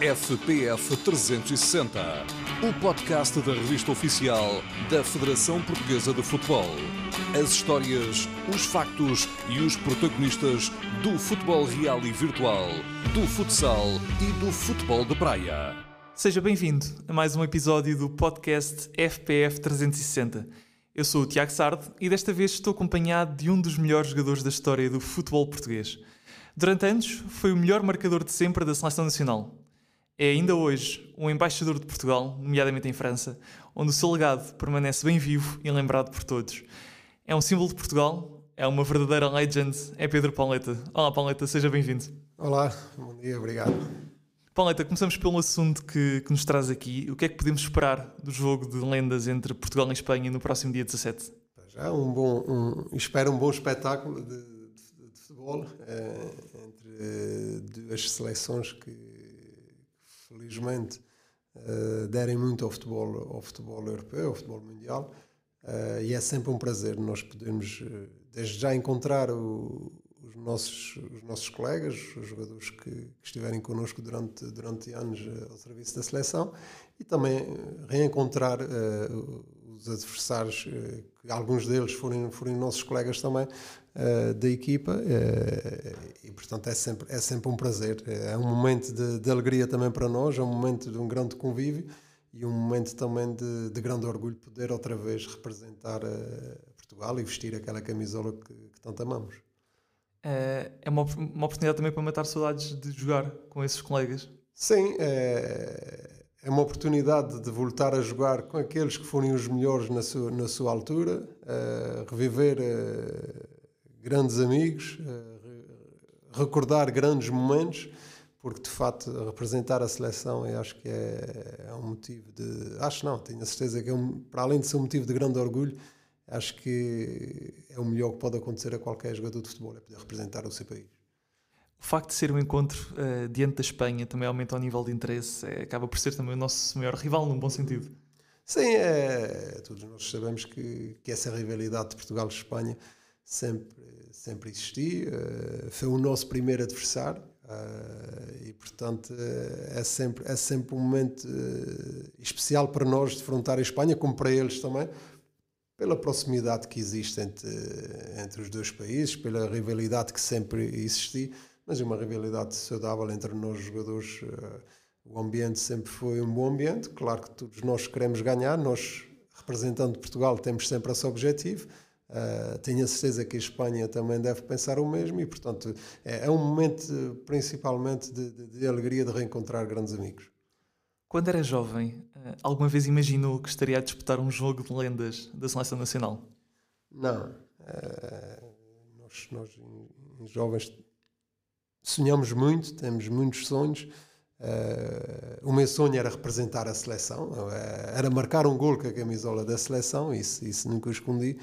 FPF 360, o podcast da revista oficial da Federação Portuguesa de Futebol. As histórias, os factos e os protagonistas do futebol real e virtual, do futsal e do futebol de praia. Seja bem-vindo a mais um episódio do podcast FPF 360. Eu sou o Tiago Sardo e desta vez estou acompanhado de um dos melhores jogadores da história do futebol português. Durante anos, foi o melhor marcador de sempre da Seleção Nacional. É ainda hoje um embaixador de Portugal, nomeadamente em França, onde o seu legado permanece bem vivo e lembrado por todos. É um símbolo de Portugal, é uma verdadeira legend, é Pedro Pauleta. Olá, Pauleta, seja bem-vindo. Olá, bom dia, obrigado. Pauleta, começamos pelo assunto que, que, nos traz aqui. O que é que podemos esperar do jogo de lendas entre Portugal e Espanha no próximo dia 17? Já um bom, um, espero um bom espetáculo de, de, de futebol é, entre duas seleções que felizmente, uh, derem muito ao futebol, ao futebol europeu, ao futebol mundial. Uh, e é sempre um prazer nós podermos, uh, desde já, encontrar o, os, nossos, os nossos colegas, os jogadores que, que estiverem connosco durante, durante anos ao serviço da seleção e também reencontrar os adversários, que alguns deles forem, forem nossos colegas também, uh, da equipa uh, e portanto é sempre, é sempre um prazer. É um momento de, de, alegria também para nós, é um momento de um grande convívio e um momento também de, de grande orgulho poder outra vez representar Portugal e vestir aquela camisola que, que tanto amamos. É, é uma, uma oportunidade também para matar saudades de jogar com esses colegas. Sim, é, é uma oportunidade de voltar a jogar com aqueles que forem os melhores na sua, na sua altura, reviver grandes amigos, eh, recordar grandes momentos, porque de facto representar a seleção eu acho que é, é um motivo de. Acho não, tenho a certeza que é um, para além de ser um motivo de grande orgulho, acho que é o melhor que pode acontecer a qualquer jogador de futebol, é poder representar o seu país. O facto de ser um encontro uh, diante da Espanha também aumenta o nível de interesse, é, acaba por ser também o nosso maior rival, num bom sentido. Sim, é, todos nós sabemos que, que essa rivalidade de Portugal e Espanha sempre, sempre existi, uh, foi o nosso primeiro adversário uh, e, portanto, é, sempre, é sempre um momento especial para nós de frontar a Espanha, como para eles também, pela proximidade que existe entre, entre os dois países, pela rivalidade que sempre existiu, mas é uma rivalidade saudável entre nós jogadores. o ambiente sempre foi um bom ambiente, claro que todos nós queremos ganhar, nós representando Portugal temos sempre esse objetivo, Uh, tenho a certeza que a Espanha também deve pensar o mesmo e, portanto, é, é um momento principalmente de, de, de, alegria de reencontrar grandes amigos. Quando era jovem, uh, alguma vez imaginou que estaria a disputar um jogo de lendas da Seleção Nacional? Não. Uh, nós, nós, jovens, sonhamos muito, temos muitos sonhos. o meu sonho era representar a seleção, era marcar um gol com a camisola da seleção, isso, isso nunca o escondi.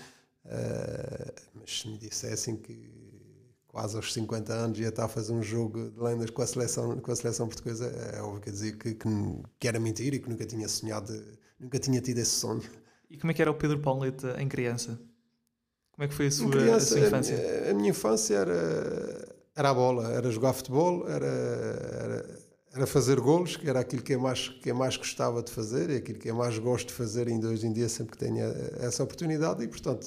Uh, mas se me dissessem que quase aos 50 anos ia estar a fazer um jogo de lendas com a seleção, com a seleção portuguesa, é óbvio que dizer que, que, que, era mentira e que nunca tinha sonhado, nunca tinha tido esse sonho. E como é que era o Pedro Pauleta em criança? Como é que foi a sua, criança, a sua infância? A, a, minha infância era, era a bola, era jogar futebol, era, era, era fazer golos, que era aquilo que eu, mais, que eu mais gostava de fazer e aquilo que eu mais gosto de fazer ainda hoje em dia, sempre que tenho essa oportunidade. E, portanto,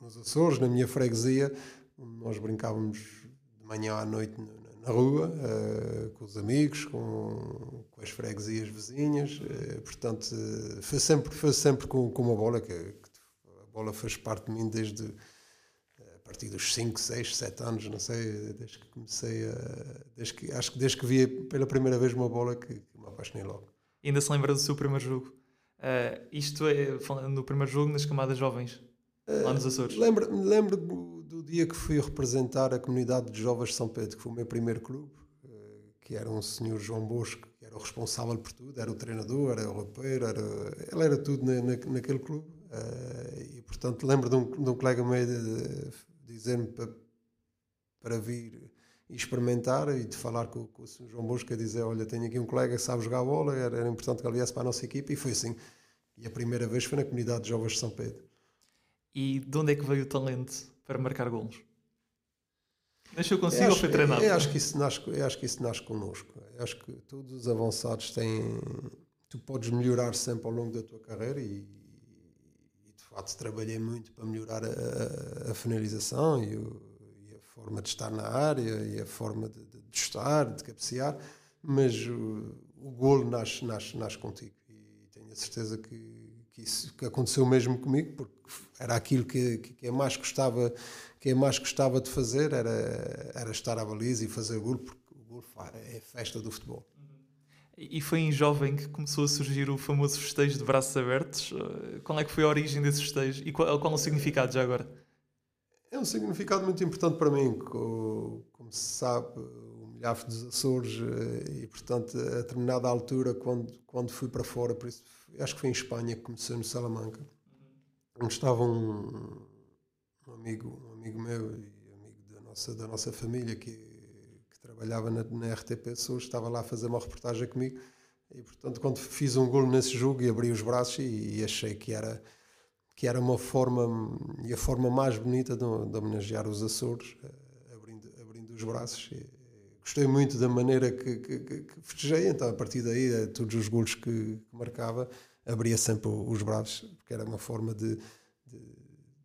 nos Açores, na minha freguesia, nós brincávamos de manhã à noite na rua, uh, com os amigos, com, com, as freguesias vizinhas. Uh, portanto, foi sempre, foi sempre com, com uma bola, que, que a bola fez parte de mim desde partir dos 5, 6, 7 anos, não sei, desde que comecei a. Desde que, acho que desde que vi pela primeira vez uma bola que, que me apaixonei logo. E ainda se lembra do seu primeiro jogo? Uh, isto é, falando do primeiro jogo nas camadas jovens, uh, lá nos Açores. Lembro, lembro do dia que fui representar a comunidade de jovens de São Pedro, que foi o meu primeiro clube, uh, que era um senhor João Bosco, que era o responsável por tudo, era o treinador, era o roupeiro, era, ele era tudo na, na, naquele clube. e portanto lembro de um, de um colega meu de, dizer-me para, para vir e experimentar e de falar com, com o Sr. João Bosco a dizer, olha, tenho aqui um colega que sabe jogar bola, era, era importante que ele viesse para a nossa equipe e foi assim. E a primeira vez foi na comunidade de jovens de São Pedro. E de onde é que veio o talento para marcar golos? Nasceu consigo ou foi treinado? Eu acho, que isso nasce, eu acho que isso nasce connosco. Eu acho que todos os avançados têm. Tu podes melhorar sempre ao longo da tua carreira e, facto trabalhei muito para melhorar a, a finalização e, o, e, a forma de estar na área e a forma de, de, de estar, de cabecear, mas o, o golo nasce, nasce, nasce contigo e tenho a certeza que, que isso que aconteceu mesmo comigo, porque era aquilo que, que, que eu mais gostava que eu mais gostava de fazer era, era estar à baliza e fazer gol, porque o gol é a festa do futebol. E foi em jovem que começou a surgir o famoso festejo de braços abertos. Qual é que foi a origem desse festejo e qual, qual é o significado já agora? É um significado muito importante para mim. Como se sabe, o milhafo dos Açores eh, e, portanto, a determinada altura, quando, quando fui para fora, por isso, acho que foi em Espanha que comecei no Salamanca, onde estava um, um amigo, um amigo meu e amigo da nossa, da nossa família que trabalhava na, na RTP Sul, estava lá a fazer uma reportagem comigo e portanto quando fiz um golo nesse jogo e abri os braços e, e achei que era que era uma forma e a forma mais bonita de, de homenagear os Açores eh, abrindo, abrindo os braços e, gostei muito da maneira que, que, que, festejei então a partir daí eh, todos os golos que, que marcava abria sempre os braços porque era uma forma de, de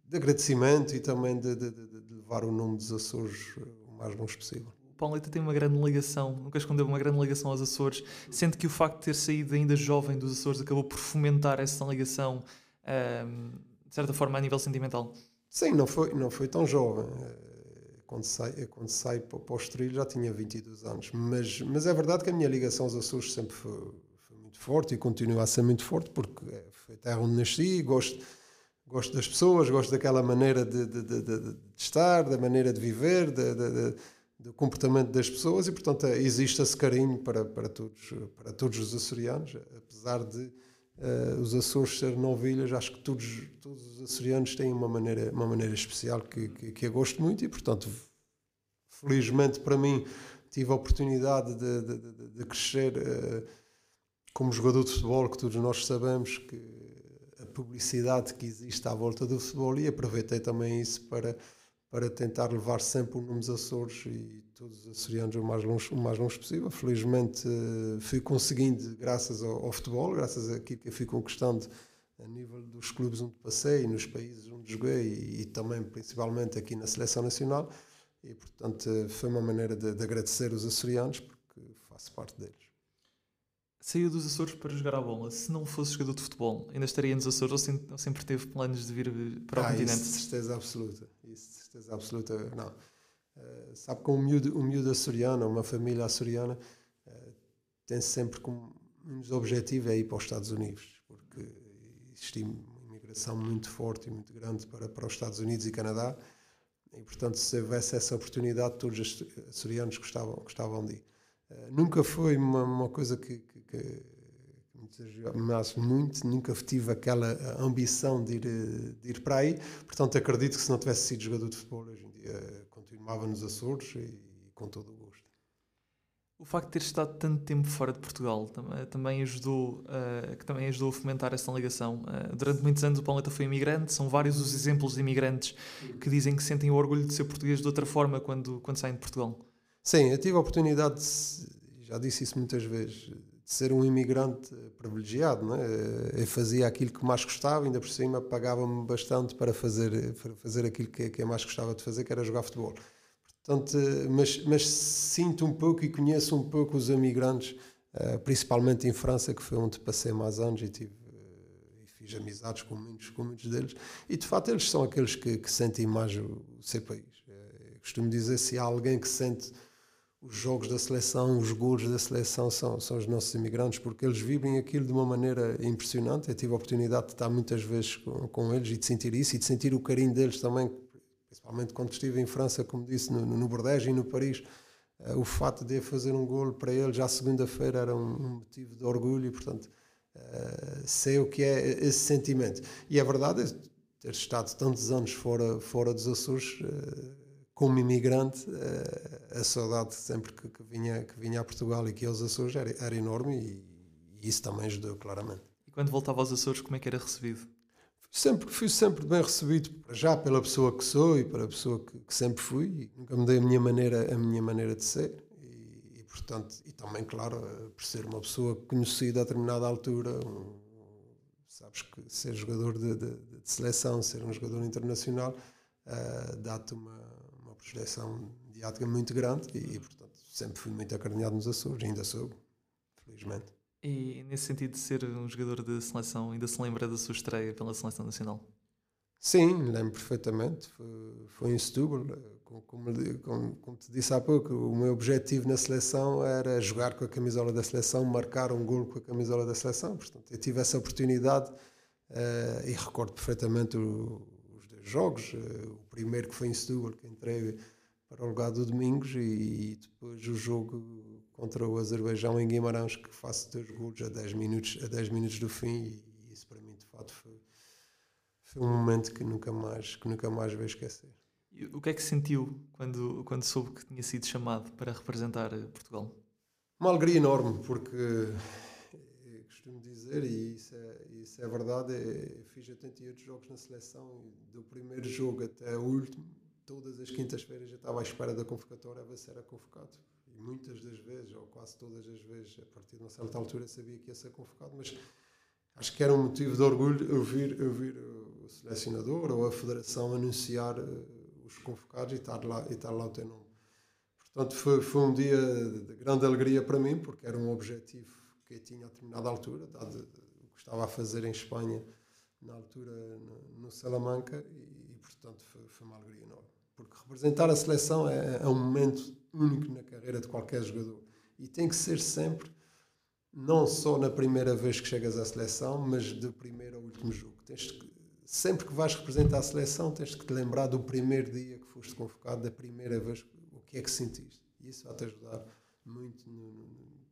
de agradecimento e também de, de, levar o nome dos Açores o mais longe possível. Pauleta tem uma grande ligação, nunca escondeu uma grande ligação aos Açores, sente que o facto de ter saído ainda jovem dos Açores acabou por fomentar essa ligação, de certa forma, a nível sentimental? Sim, não foi, não foi tão jovem. Eh, quando sai, quando sai para, o Estoril já tinha 22 anos, mas, mas é verdade que a minha ligação aos Açores sempre foi, foi muito forte e continua a ser muito forte porque é, foi a terra onde nasci, gosto gosto das pessoas, gosto daquela maneira de, de, de, de estar, da maneira de viver, do comportamento das pessoas e, portanto, existe esse carinho para, para, todos, para todos os açorianos, apesar de uh, os Açores serem novilhas, acho que todos, todos os açorianos têm uma maneira, uma maneira especial que, que, que eu gosto muito e, portanto, felizmente para mim, tive a oportunidade de, de crescer uh, como jogador de futebol, que todos nós sabemos que publicidade que existe à volta do futebol e aproveitei também isso para, para tentar levar sempre o nome dos Açores e todos os açorianos o mais longe, o mais longe possível. Felizmente eh, fui conseguindo, graças ao, ao futebol, graças àquilo que eu fui conquistando a nível dos clubes onde passei, nos países onde joguei e, e também principalmente aqui na Seleção Nacional. E, portanto, foi uma maneira de, de agradecer os açorianos, porque faço parte deles saiu dos Açores para jogar a bola. Se não fosse jogador de futebol, ainda estaria nos Açores ou sempre, ou sempre teve planos de vir para o ah, continente? Isso certeza absoluta. Isso certeza absoluta, não. Uh, sabe que um miúdo, um miúdo açoriano, uma família açoriana, uh, tem sempre como um dos objetivos é ir para os Estados Unidos, porque existe uma imigração muito forte e muito grande para, para os Estados Unidos e Canadá, e portanto, se houvesse essa oportunidade, todos os açorianos gostavam, gostavam de ir. Uh, nunca foi uma, uma coisa que, que, que mas muito, nunca tive aquela ambição de ir, de ir para aí. Portanto, acredito que se não tivesse sido jogador de futebol, hoje em dia continuava nos Açores e, e com todo o gosto. O facto de ter estado tanto tempo fora de Portugal também ajudou, uh, que também ajudou a fomentar essa ligação. Uh, durante muitos anos o Pauleta foi imigrante, são vários os exemplos de imigrantes que dizem que sentem o orgulho de ser português de outra forma quando, quando saem de Portugal. Sim, eu tive a oportunidade, de, já disse isso muitas vezes, ser um imigrante privilegiado. Não é? Eu fazia aquilo que mais gostava, ainda por cima pagava-me bastante para fazer, para fazer aquilo que, que eu mais gostava de fazer, que era jogar futebol. Portanto, mas, mas sinto um pouco e conheço um pouco os imigrantes, eh, principalmente em França, que foi onde passei mais anos e tive eh, fiz amizades com muitos, com muitos deles. E de facto, eles são aqueles que, que sentem mais o, o seu país. Eu costumo dizer: se há alguém que sente os jogos da seleção, os gols da seleção são, são os nossos imigrantes, porque eles vivem aquilo de uma maneira impressionante. Eu tive a oportunidade de estar muitas vezes com, com eles e de sentir isso e de sentir o carinho deles também, principalmente quando estive em França, como disse, no, no Bordeaux e no Paris. Uh, o fato de fazer um golo para eles já segunda-feira era um, motivo de orgulho e, portanto, uh, sei o que é esse sentimento. E a é verdade é ter estado tantos anos fora, fora dos Açores. Como imigrante, eh, a saudade sempre que, que, vinha, que vinha a Portugal e que aos Açores era, era enorme e, e, isso também ajudou claramente. E quando voltava aos Açores, como é que era recebido? Sempre, fui sempre bem recebido, já pela pessoa que sou e pela pessoa que, que sempre fui. Nunca mudei a minha maneira, a minha maneira de ser. E, e, portanto, e também, claro, por ser uma pessoa conhecida a determinada altura, um, sabes que ser jogador de, de, de, seleção, ser um jogador internacional, uh, dá-te uma projeção mediática muito grande e, portanto, sempre fui muito acarinhado nos Açores, ainda sou, felizmente. E nesse sentido de ser um jogador de seleção, ainda se lembra da sua estreia pela seleção nacional? Sim, lembro perfeitamente. Foi, foi em Setúbal. Como, como, como, te disse há pouco, o meu objetivo na seleção era jogar com a camisola da seleção, marcar um gol com a camisola da seleção. Portanto, eu tive essa oportunidade uh, e recordo perfeitamente o, jogos. Uh, o primeiro que foi em Setúbal, que entrei para o lugar do Domingos, e, e depois o jogo contra o Azerbaijão em Guimarães, que faço dois gols a 10 minutos, a 10 minutos do fim, e, isso para mim de fato foi, foi um momento que nunca mais, que nunca mais vou esquecer. E o que é que sentiu quando, quando soube que tinha sido chamado para representar Portugal? Uma alegria enorme, porque costumo dizer, e isso é, isso é verdade, é, fiz 88 jogos na seleção e do primeiro jogo até o último, todas as quintas-feiras eu estava à espera da convocatória a ver se era convocado e muitas das vezes, ou quase todas as vezes, a partir de uma certa altura sabia que ia ser convocado, mas acho que era um motivo de orgulho ouvir, ouvir o selecionador ou a federação anunciar eh, os convocados e estar lá, e estar lá o teu nome. Portanto, foi, foi um dia de grande alegria para mim, porque era um objetivo que eu tinha a determinada altura, dado o que estava a fazer em Espanha na altura no, no Salamanca, e, e portanto foi, foi uma alegria enorme. Porque representar a seleção é, é um momento único na carreira de qualquer jogador. E tem que ser sempre, não só na primeira vez que chegas à seleção, mas do primeiro ao último jogo. Tens que, sempre que vais representar a seleção, tens que te lembrar do primeiro dia que foste convocado, da primeira vez, o que é que sentiste. E isso vai te ajudar muito no,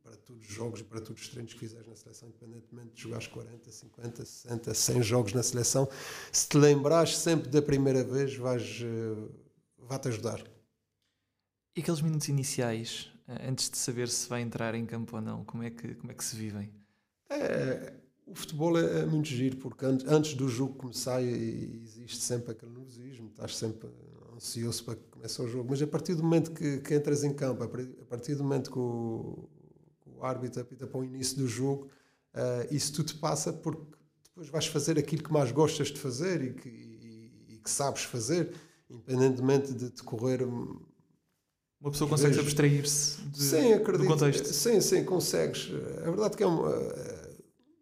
para todos os jogos e para todos os treinos que fizeres na seleção, independentemente de jogares 40, 50, 60, 100 jogos na seleção. Se te lembrares sempre da primeira vez, vais, uh, vai-te ajudar. E aqueles minutos iniciais, eh, antes de saber se vai entrar em campo ou não, como é que, como é que se vivem? É, o futebol é, é, muito giro, porque antes, antes do jogo começar existe sempre aquele nervosismo, estás sempre ansioso para que comece o jogo, mas a partir do momento que, que entras em campo, a partir do momento que o, o árbitro apita para o início do jogo, uh, isso tudo passa porque depois vais fazer aquilo que mais gostas de fazer e que, e, e que sabes fazer, independentemente de decorrer uma pessoa consegue abstrair-se do contexto. Sim, sim, consegues. A verdade é que é um,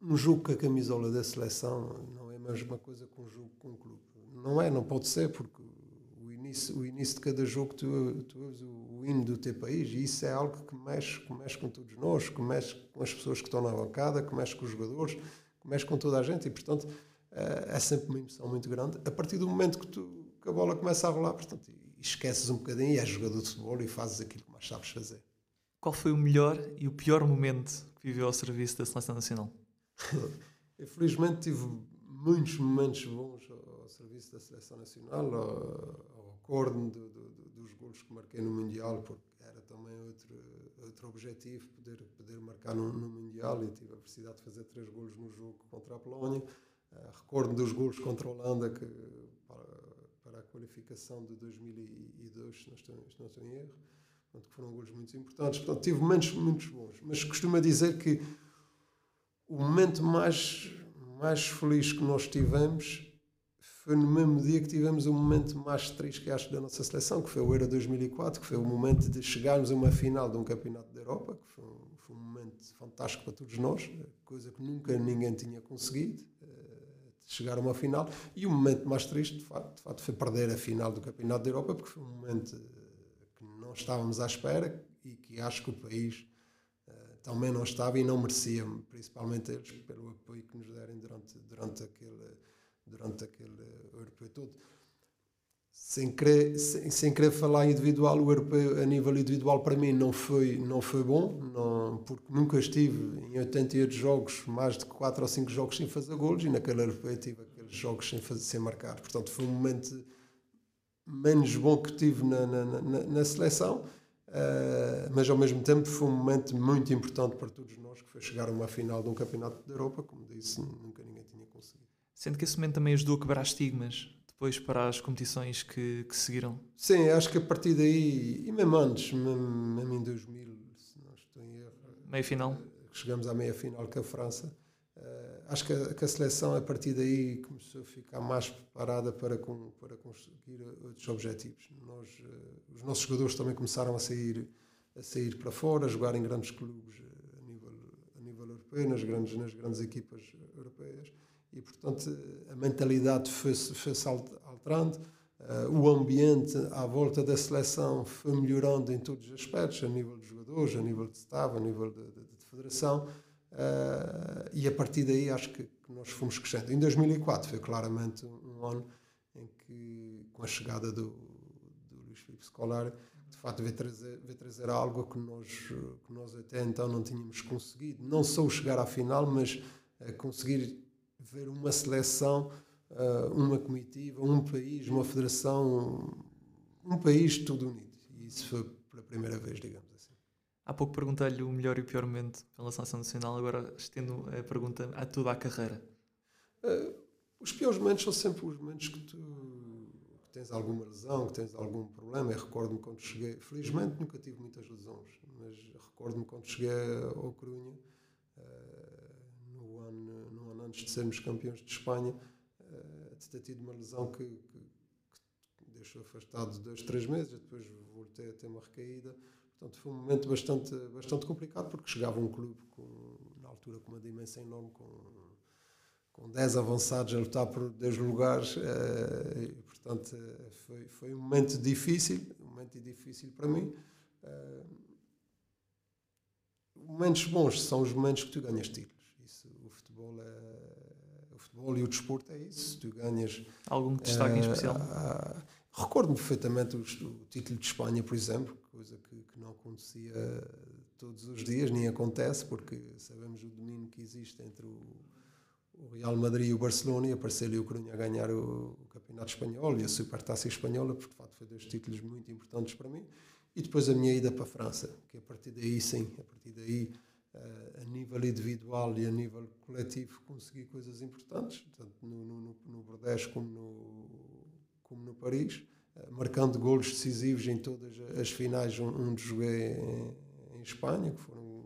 um jogo com a camisola da seleção não é a mesma coisa que um jogo com um clube. Não é, não pode ser, porque início, o início de cada jogo tu, tu ouves o, o hino do teu país e isso é algo que mexe, que mexe com todos nós, que mexe com as pessoas que estão na bancada, que mexe com os jogadores, que mexe com toda a gente e, portanto, é sempre uma emoção muito grande. A partir do momento que, tu, que a bola começa a rolar, portanto, esqueces um bocadinho e és jogador de futebol e fazes aquilo que mais sabes fazer. Qual foi o melhor e o pior momento que viveu ao serviço da Seleção Nacional? Eu, felizmente tive muitos momentos bons ao, serviço da Seleção Nacional, acorde do, do, dos golos que marquei no Mundial, porque era também outro, outro objetivo, poder, poder marcar no, no Mundial e tive a felicidade de fazer três golos no jogo contra a Polónia. Uh, recordo dos golos contra a Holanda, que para a qualificação de 2002, se não estou, se não estou em erro, portanto, que foram gols muito importantes. Portanto, tive momentos muito bons, mas costumo dizer que o momento mais, mais feliz que nós tivemos foi no mesmo dia que tivemos o momento mais triste que acho da nossa seleção, que foi o Euro 2004, que foi o momento de chegarmos a uma final de um campeonato da Europa, que foi um, foi um momento fantástico para todos nós, coisa que nunca ninguém tinha conseguido chegar a uma final. E o momento mais triste, de facto, de facto, foi perder a final do Campeonato da Europa, porque foi um momento eh, que não estávamos à espera e que acho que o país uh, também não estava e não merecia, principalmente eles, pelo apoio que nos deram durante, durante aquele, durante aquele europeu todo sem querer, sem, sem querer falar individual, o europeu a nível individual para mim não foi, não foi bom, não, porque nunca estive em 88 jogos, mais de 4 ou 5 jogos sem fazer golos, e naquele europeu tive aqueles jogos sem, fazer, sem marcar. Portanto, foi um momento menos bom que tive na, na, na, na seleção, uh, mas ao mesmo tempo foi um momento muito importante para todos nós, que foi chegar a uma final de um campeonato da Europa, como disse, nunca ninguém Sendo que esse momento também ajudou a quebrar estigmas depois para as competições que, que seguiram? Sim, acho que a partir daí, e mesmo antes, mesmo, mesmo em 2000, se não estou em erro, meia final, chegamos à meia final com a França. Uh, acho que a, que a, seleção, a partir daí, começou a ficar mais preparada para, com, para conseguir outros objetivos. Nós, uh, os nossos jogadores também começaram a sair, a sair para fora, a jogar em grandes clubes a nível, a nível europeu, nas grandes, nas grandes equipas europeias e, portanto, a mentalidade foi-se foi alterando, uh, o ambiente à volta da seleção foi melhorando em todos os aspectos, a nível de jogadores, a nível de staff, a nível de, de, de federação, uh, e a partir daí acho que, nós fomos crescendo. Em 2004 foi claramente um ano em que, com a chegada do, do Luís Filipe Scolari, de facto veio trazer, veio trazer algo que nós, que nós até então não tínhamos conseguido. Não só chegar à final, mas uh, conseguir ver uma seleção, uh, uma comitiva, um país, uma federação, um, país tudo unido. E isso foi pela primeira vez, digamos assim. Há pouco perguntei-lhe o melhor e o pior momento pela seleção nacional, agora estendo a pergunta a toda a carreira. Uh, os piores momentos são sempre os momentos que tu que tens alguma lesão, que tens algum problema. Eu recordo-me quando cheguei, felizmente nunca tive muitas lesões, mas recordo-me quando cheguei ao Corunha antes de sermos campeões de Espanha, uh, de ter tido uma lesão que, que, que deixou afastado dois, três meses, depois voltei a ter uma recaída. Portanto, foi um momento bastante, bastante complicado, porque chegava um clube com, na altura com uma dimensão enorme, com, com 10 avançados a lutar por 10 lugares. Uh, e, portanto, uh, foi, foi um momento difícil, um momento difícil para mim. Momentos bons são os momentos que tu ganhas títulos. Isso, o futebol é futebol e o desporto é isso. Tu ganhas. Algum destaque uh, em eh, especial? Uh, Recordo-me perfeitamente o, o, título de Espanha, por exemplo, coisa que, que, não acontecia todos os dias, nem acontece, porque sabemos o domínio que existe entre o, o Real Madrid e o Barcelona, e apareceu-lhe o Corunha a ganhar o, o, Campeonato Espanhol e a Supertaça Espanhola, porque de facto foi dois títulos muito importantes para mim. E depois a minha ida para a França, que a partir daí, sim, a partir daí a nível individual e a nível coletivo consegui coisas importantes, tanto no, no, no Bordeaux como no, como no Paris, uh, marcando golos decisivos em todas as finais onde joguei em, em, Espanha, que foram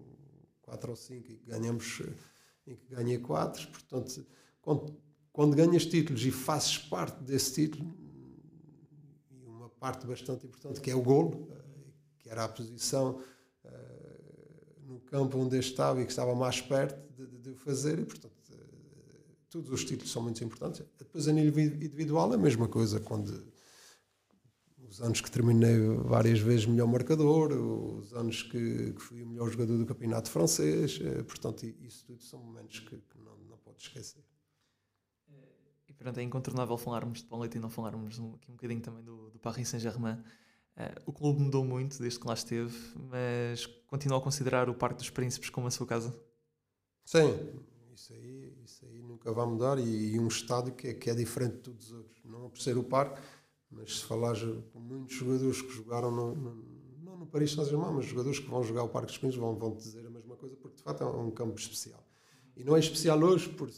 quatro ou cinco e ganhamos em que ganhei quatro. Portanto, quando, quando ganhas títulos e fazes parte desse título, e uma parte bastante importante que é o golo, que era a posição campo onde estava e que estava mais perto de, de, fazer, e portanto, eh, todos os títulos são muito importantes. Depois, a nível individual, a mesma coisa, quando os anos que terminei várias vezes melhor marcador, os anos que, que fui o melhor jogador do campeonato francês, eh, portanto, isso tudo são momentos que, que não, não pode esquecer. E pronto, é incontornável falarmos de Paulete e não falarmos um, aqui um bocadinho também do, do Paris Saint-Germain. Uh, o clube mudou muito desde que lá esteve, mas continua a considerar o Parque dos Príncipes como a sua casa? Sim, isso aí, isso aí nunca vai mudar e, e um estádio que é, que é diferente de todos os outros. Não por ser o Parque, mas se falares com muitos jogadores que jogaram no, no, não no Paris Saint-Germain, mas jogadores que vão jogar o Parque dos Príncipes vão, vão dizer a mesma coisa, porque de facto é um campo especial. E não é especial hoje por,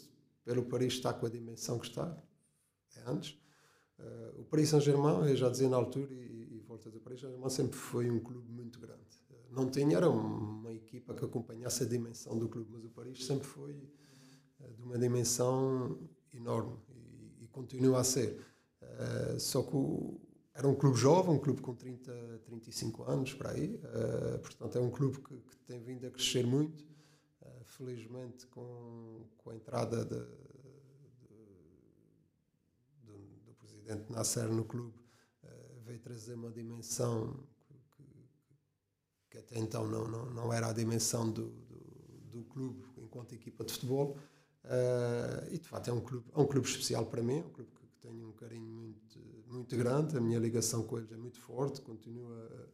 pelo Paris estar com a dimensão que está, é antes. Uh, o Paris Saint-Germain, eu já dizia na altura, e, volta do Paris Saint-Germain sempre foi um clube muito grande. Não tinha era uma equipa que acompanhasse a dimensão do clube, mas o Paris sempre foi eh, de uma dimensão enorme e, e continua a ser. Uh, só que o, era um clube jovem, um clube com 30, 35 anos para aí, uh, portanto é um clube que, que, tem vindo a crescer muito. Uh, felizmente, com, com a entrada de, de, do, do presidente Nasser no clube, veio trazer uma dimensão que, que até então não, não, não era a dimensão do, do, do clube enquanto equipa de futebol. Uh, e de facto é um clube, é um clube especial para mim, é um clube que, que tenho um carinho muito, muito grande. A minha ligação com eles é muito forte. Continua,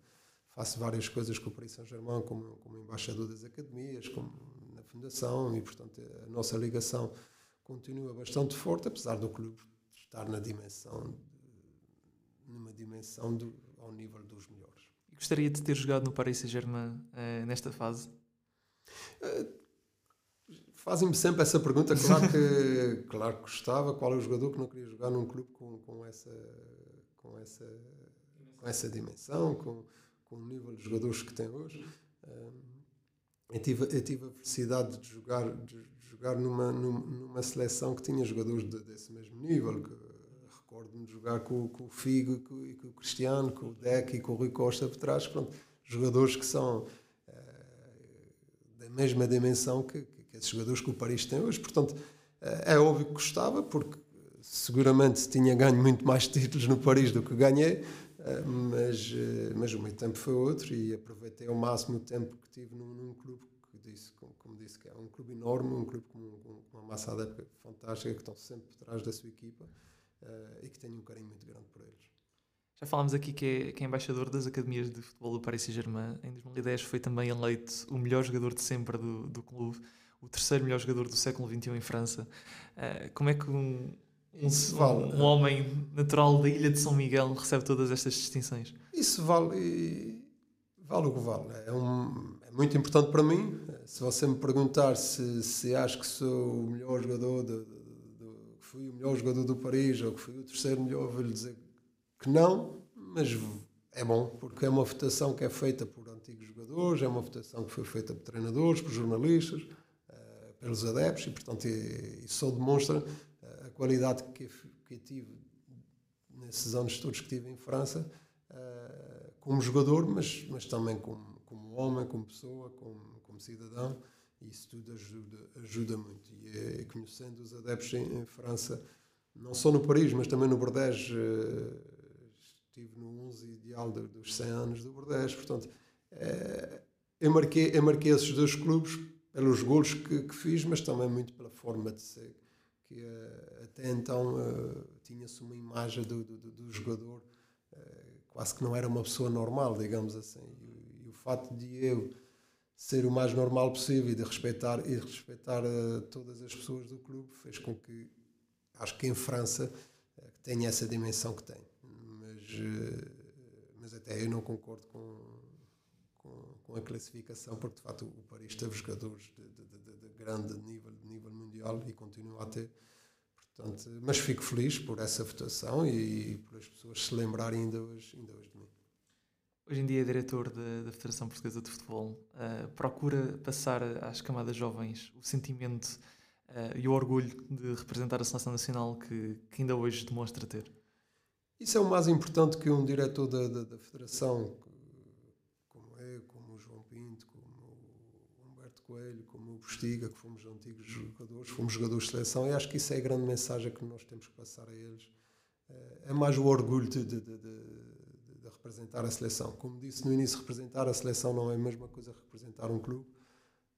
faço várias coisas com o Paris Saint-Germain, como, como embaixador das academias, como na fundação, e portanto a nossa ligação continua bastante forte, apesar do clube estar na dimensão numa dimensão do, ao nível dos melhores. E gostaria de ter jogado no Paris Saint-Germain uh, nesta fase? Uh, Fazem-me sempre essa pergunta, claro que, claro que gostava, qual é o jogador que não queria jogar num clube com, com, essa, com, essa, com essa dimensão, com, com o nível de jogadores que tem hoje. eu, tive, eu tive a felicidade de jogar, de jogar numa, numa seleção que tinha jogadores de, desse mesmo nível. Recordo-me de jogar com, com o Figo e com, com, o Cristiano, com o Deck e com o Rui Costa por trás. Pronto, jogadores que são da mesma dimensão que, que esses jogadores que o Paris tem hoje. Portanto, é, é óbvio que gostava, porque seguramente tinha ganho muito mais títulos no Paris do que ganhei, eh, mas, eh, mas o meu tempo foi outro e aproveitei ao máximo o tempo que tive num, num clube disse, como, como, disse, que é um clube enorme, um clube com, com uma massa fantástica, que estão sempre por trás da sua equipa e que tenho um carinho muito grande por eles. Já falámos aqui que é, que é embaixador das academias de futebol do Paris Saint-Germain. Em 2010 foi também eleito o melhor jogador de sempre do, do clube o terceiro melhor jogador do século XXI em França. Uh, como é que um, um, vale, um, homem natural da ilha de São Miguel recebe todas estas distinções? Isso vale, vale o que vale. É, um, é muito importante para mim. Se você me perguntar se, se acho que sou o melhor jogador, de, fui o melhor jogador do Paris ou que fui o terceiro melhor, vou-lhe dizer que não, mas é bom, porque é uma votação que é feita por antigos jogadores, é uma votação que foi feita por treinadores, por jornalistas pelos adeptos e, portanto, isso só demonstra a qualidade que, que tive nesses anos todos que tive em França uh, como jogador, mas, mas também como, como homem, como pessoa, como, como cidadão isso tudo ajuda, ajuda muito. E, é, conhecendo os adeptos em, em, França, não só no Paris, mas também no Bordeaux, uh, estive no 11 ideal de, dos 100 anos do Bordeaux, portanto, uh, eu, marquei, eu marquei esses dois clubes pelos golos que, que, fiz, mas também muito pela forma de ser, que uh, até então tinha-se uma imagem do, do, do jogador quase que não era uma pessoa normal, digamos assim. E, e, o fato de eu ser o mais normal possível e de respeitar e respeitar todas as pessoas do clube fez com que acho que em França tenha essa dimensão que tem. Mas, mas até eu não concordo com com a classificação, porque de facto o Paris teve jogadores de, de, de, de grande nível, de nível mundial e continua a ter. Portanto, mas fico feliz por essa votação e por as pessoas se lembrarem ainda hoje, ainda hoje. Hoje em dia é diretor da, da Federação Portuguesa de Futebol. Uh, procura passar às camadas jovens o sentimento uh, e o orgulho de representar a seleção nacional que, que, ainda hoje demonstra ter. Isso é o mais importante que um diretor da, da, da Federação, Coelho, como o Postiga, que fomos antigos jogadores, fomos jogadores de seleção, e acho que isso é a grande mensagem que nós temos que passar a eles. Eh, é mais o orgulho de, de, de representar a seleção. Como disse no início, representar a seleção não é a mesma coisa que representar um clube.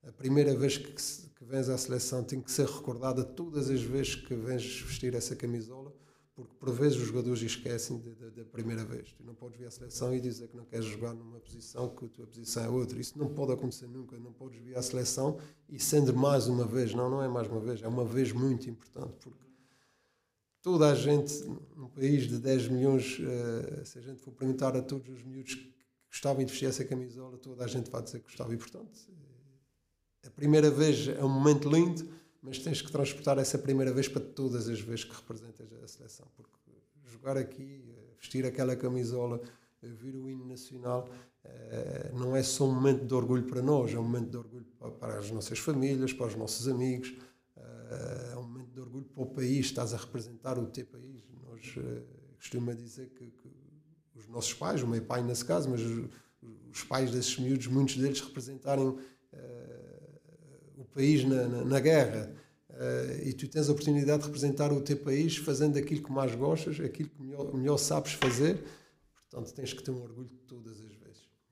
A primeira vez que, que vens à seleção tem que ser recordada todas as vezes que vens vestir essa camisola porque por vezes os jogadores esquecem da primeira vez. Tu não podes vir à seleção e dizer que não queres jogar numa posição que a tua posição é outra. Isso não pode acontecer nunca. Não podes vir à seleção e sendo mais uma vez. Não, não é mais uma vez. É uma vez muito importante. Porque toda a gente, num país de 10 milhões, uh, se a gente for perguntar a todos os miúdos que gostavam de vestir essa camisola, toda a gente vai dizer que gostava. E portanto, a primeira vez é um momento lindo mas tens que transportar essa primeira vez para todas as vezes que representas a seleção, porque jogar aqui, eh, vestir aquela camisola, eh, vir o hino nacional, eh, não é só um momento de orgulho para nós, é um momento de orgulho para as nossas famílias, para os nossos amigos, é um momento de orgulho para o país, estás a representar o teu país. Nós costumamos dizer que, que, os nossos pais, o meu pai nesse caso, mas os, pais desses miúdos, muitos deles representarem o país na, na, na guerra uh, e tu tens a oportunidade de representar o teu país fazendo aquilo que mais gostas, aquilo que melhor, melhor sabes fazer, portanto tens que ter um orgulho de todas as vezes.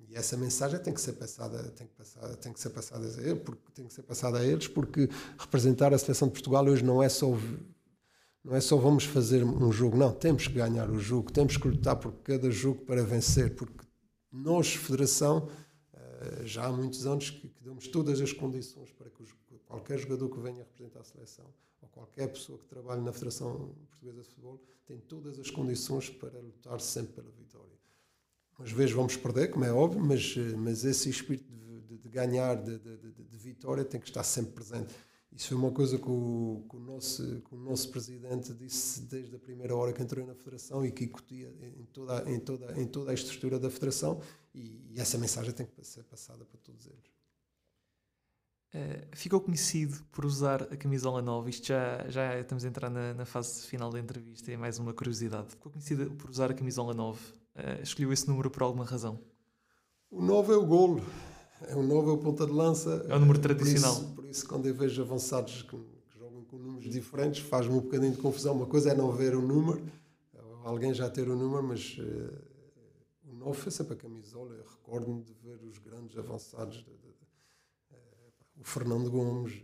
E essa mensagem tem que ser passada, tem que passar, tem que ser passada a eles, porque tem que ser passada a eles, porque representar a seleção de Portugal hoje não é só não é só vamos fazer um jogo, não, temos que ganhar o jogo, temos que lutar por cada jogo para vencer, porque nós, Federação, eh, já há muitos anos que, que damos todas as condições para que qualquer jogador que venha representar a seleção ou qualquer pessoa que trabalhe na Federação Portuguesa de Futebol tem todas as condições para lutar sempre pela vitória. Às vezes vamos perder, como é óbvio, mas, eh, mas esse espírito de, de, de ganhar, de, de, vitória tem que estar sempre presente. Isso foi uma coisa que o, que o, nosso, que o nosso presidente disse desde a primeira hora que entrou na federação e que incutia em toda, em toda, em toda a estrutura da federação e, e essa mensagem tem que ser passada para todos eles. Uh, ficou conhecido por usar a camisola nova. Isto já, já estamos a entrar na, na fase final da entrevista é mais uma curiosidade. Ficou conhecido por usar a camisola 9. Uh, escolheu esse número por alguma razão? O 9 é o golo. É o 9 é o ponta de lança. É o número tradicional. Por isso, por isso quando eu vejo avançados que, que jogam com números diferentes, faz-me um bocadinho de confusão. Uma coisa é não ver o número, alguém já ter o número, mas uh, o 9 foi sempre a camisola. Eu recordo-me de ver os grandes avançados de, o Fernando Gomes,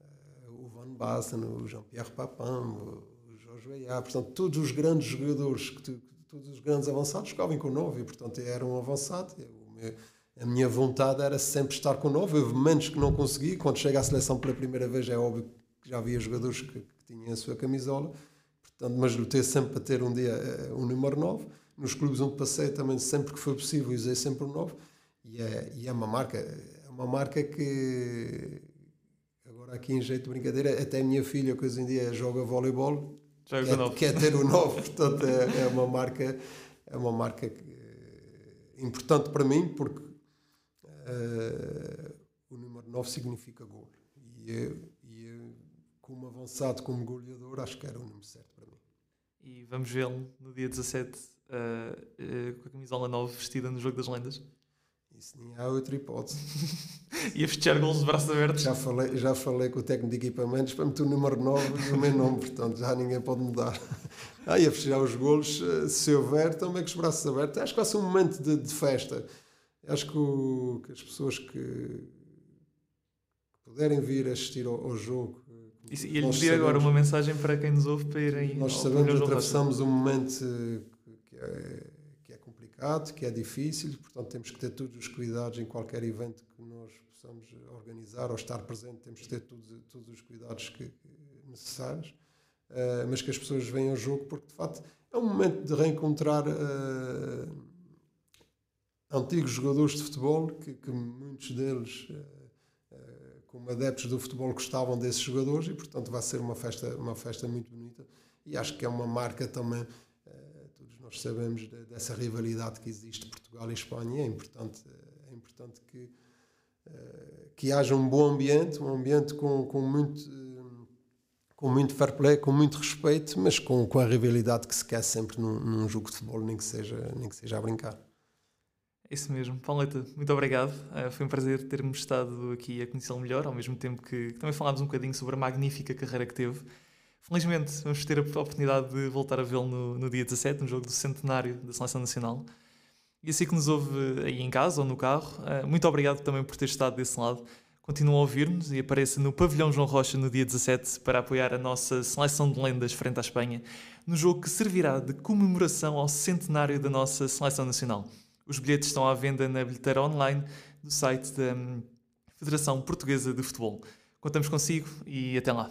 eh, o Van Basten, o Jean-Pierre Papin, o Jorge Weah, portanto, todos os grandes jogadores, todos os grandes avançados jogavam com o 9 e, portanto, era um avançado. a minha vontade era sempre estar com o 9. Houve momentos que não consegui. Quando chega à seleção pela primeira vez, é óbvio que já havia jogadores que, que tinham a sua camisola, portanto, mas lutei sempre para ter um dia eh, um número 9. Nos clubes onde passei também, sempre que foi possível, usei sempre o 9. E é, e é uma marca uma marca que agora aqui em jeito de brincadeira, até a minha filha que hoje em dia joga voleibol quer, quer ter o novo, portanto é, é, uma marca é uma marca que, importante para mim porque uh, o número 9 significa gol. E, eu, e eu, como avançado, como goleador acho que era o número certo para mim. E vamos vê-lo no dia 17 uh, uh, com a camisola 9 vestida no Jogo das Lendas isso nem há outra hipótese. Ia fechar gols de braços abertos? Já falei, já falei com o técnico de equipamentos para meter o número 9 no meu nome, portanto já ninguém pode mudar. Ah, ia fechar os golos, eh, se houver, também com os braços abertos. Acho que vai ser um momento de, de festa. Acho que, o, que, as pessoas que puderem vir assistir ao, ao jogo. E, e lhe pedir agora uma mensagem para quem nos ouve para irem. Nós sabemos que atravessamos um momento que é complicado, que é difícil, portanto temos que ter todos os cuidados em qualquer evento que nós possamos organizar ou estar presente, temos que ter todos, todos os cuidados que, necessários, uh, mas que as pessoas venham ao jogo, porque de facto é um momento de reencontrar uh, antigos jogadores de futebol, que, que muitos deles, uh, como adeptos do futebol, gostavam desses jogadores e portanto vai ser uma festa, uma festa muito bonita. E acho que é uma marca também nós sabemos dessa rivalidade que existe Portugal e Espanha. É importante, é importante que, eh, que haja um bom ambiente, um ambiente com, com muito com muito fair play, com muito respeito, mas com, com a rivalidade que se quer sempre num, num jogo de futebol, nem que seja, nem que seja a brincar. Isso mesmo. Pauleta, muito obrigado. Uh, foi um prazer termos estado aqui a conhecê-lo melhor, ao mesmo tempo que também falámos um bocadinho sobre a magnífica carreira que teve. Felizmente vamos ter a oportunidade de voltar a vê-lo no, no, dia 17, no jogo do centenário da Seleção Nacional. E assim que nos ouve aí em casa ou no carro, eh, muito obrigado também por ter estado desse lado. Continua a ouvir-nos e apareça no Pavilhão João Rocha no dia 17 para apoiar a nossa seleção de lendas frente à Espanha, no jogo que servirá de comemoração ao centenário da nossa seleção nacional. Os bilhetes estão à venda na bilheteira online do site da hum, Federação Portuguesa de Futebol. Contamos consigo e até lá.